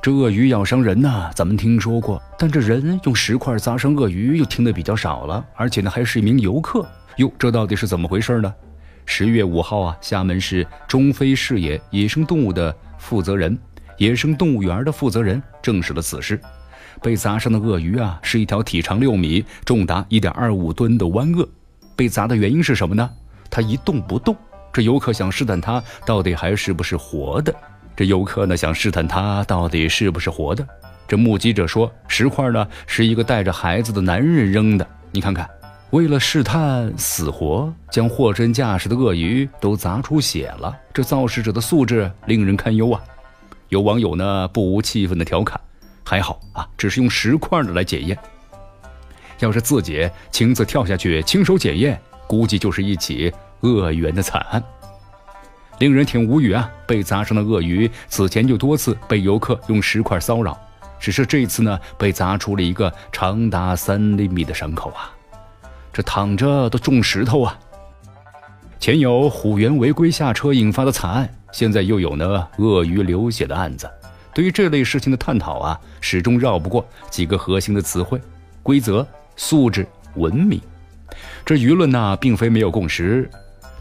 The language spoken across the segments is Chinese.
这鳄鱼咬伤人呐，咱们听说过，但这人用石块砸伤鳄鱼又听得比较少了，而且呢，还是一名游客。哟，这到底是怎么回事呢？十月五号啊，厦门市中非视野野生动物的负责人、野生动物园的负责人证实了此事。被砸伤的鳄鱼啊，是一条体长六米、重达一点二五吨的湾鳄。被砸的原因是什么呢？它一动不动。这游客想试探它到底还是不是活的。这游客呢想试探他到底是不是活的。这目击者说，石块呢是一个带着孩子的男人扔的。你看看，为了试探死活，将货真价实的鳄鱼都砸出血了。这肇事者的素质令人堪忧啊！有网友呢不无气愤的调侃：“还好啊，只是用石块的来检验。要是自己亲自跳下去亲手检验，估计就是一起鳄鱼的惨案。”令人挺无语啊！被砸伤的鳄鱼此前就多次被游客用石块骚扰，只是这次呢，被砸出了一个长达三厘米的伤口啊！这躺着都中石头啊！前有虎园违规下车引发的惨案，现在又有呢鳄鱼流血的案子。对于这类事情的探讨啊，始终绕不过几个核心的词汇：规则、素质、文明。这舆论呢，并非没有共识，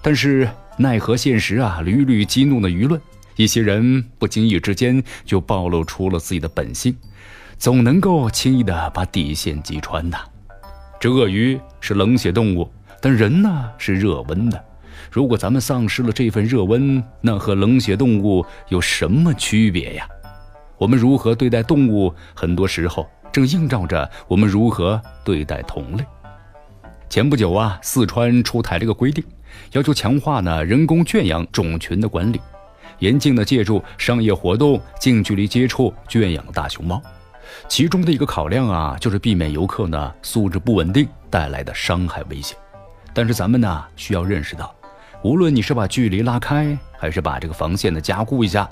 但是。奈何现实啊，屡屡激怒了舆论。一些人不经意之间就暴露出了自己的本性，总能够轻易的把底线击穿的。这鳄鱼是冷血动物，但人呢是热温的。如果咱们丧失了这份热温，那和冷血动物有什么区别呀？我们如何对待动物，很多时候正映照着我们如何对待同类。前不久啊，四川出台了一个规定。要求强化呢人工圈养种群的管理，严禁呢借助商业活动近距离接触圈养大熊猫。其中的一个考量啊，就是避免游客呢素质不稳定带来的伤害危险。但是咱们呢需要认识到，无论你是把距离拉开，还是把这个防线呢加固一下，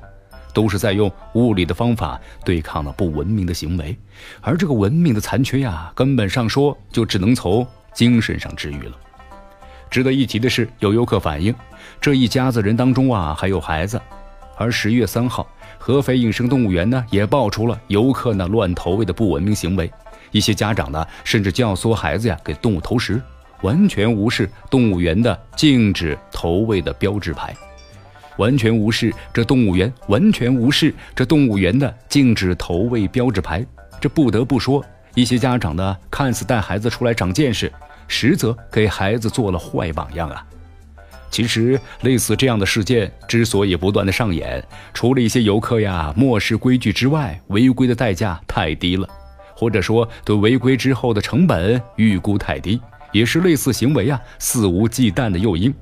都是在用物理的方法对抗了不文明的行为。而这个文明的残缺呀，根本上说就只能从精神上治愈了。值得一提的是，有游客反映，这一家子人当中啊还有孩子。而十月三号，合肥野生动物园呢也爆出了游客呢乱投喂的不文明行为，一些家长呢甚至教唆孩子呀给动物投食，完全无视动物园的禁止投喂的标志牌，完全无视这动物园完全无视这动物园的禁止投喂标志牌。这不得不说，一些家长呢看似带孩子出来长见识。实则给孩子做了坏榜样啊！其实类似这样的事件之所以不断的上演，除了一些游客呀漠视规矩之外，违规的代价太低了，或者说对违规之后的成本预估太低，也是类似行为啊肆无忌惮的诱因。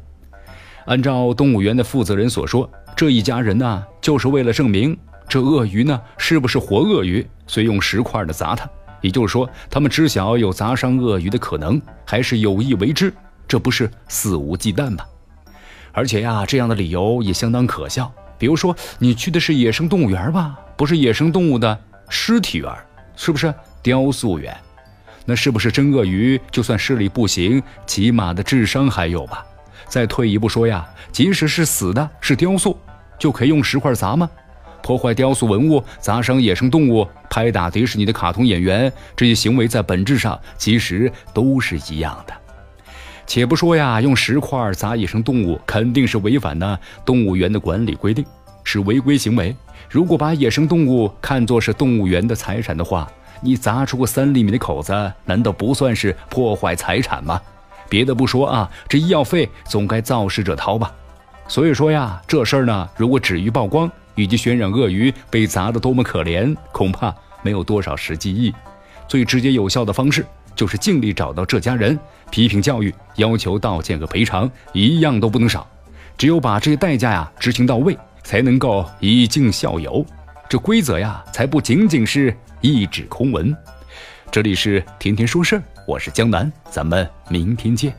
按照动物园的负责人所说，这一家人呢就是为了证明这鳄鱼呢是不是活鳄鱼，所以用石块的砸它。也就是说，他们知晓有砸伤鳄鱼的可能，还是有意为之，这不是肆无忌惮吗？而且呀，这样的理由也相当可笑。比如说，你去的是野生动物园吧，不是野生动物的尸体园，是不是雕塑园？那是不是真鳄鱼？就算视力不行，起码的智商还有吧？再退一步说呀，即使是死的，是雕塑，就可以用石块砸吗？破坏雕塑文物、砸伤野生动物、拍打迪士尼的卡通演员，这些行为在本质上其实都是一样的。且不说呀，用石块砸野生动物肯定是违反呢动物园的管理规定，是违规行为。如果把野生动物看作是动物园的财产的话，你砸出个三厘米的口子，难道不算是破坏财产吗？别的不说啊，这医药费总该肇事者掏吧。所以说呀，这事儿呢，如果止于曝光。以及渲染鳄鱼被砸得多么可怜，恐怕没有多少实际意义。最直接有效的方式就是尽力找到这家人，批评教育，要求道歉和赔偿，一样都不能少。只有把这些代价呀执行到位，才能够以儆效尤。这规则呀，才不仅仅是一纸空文。这里是天天说事儿，我是江南，咱们明天见。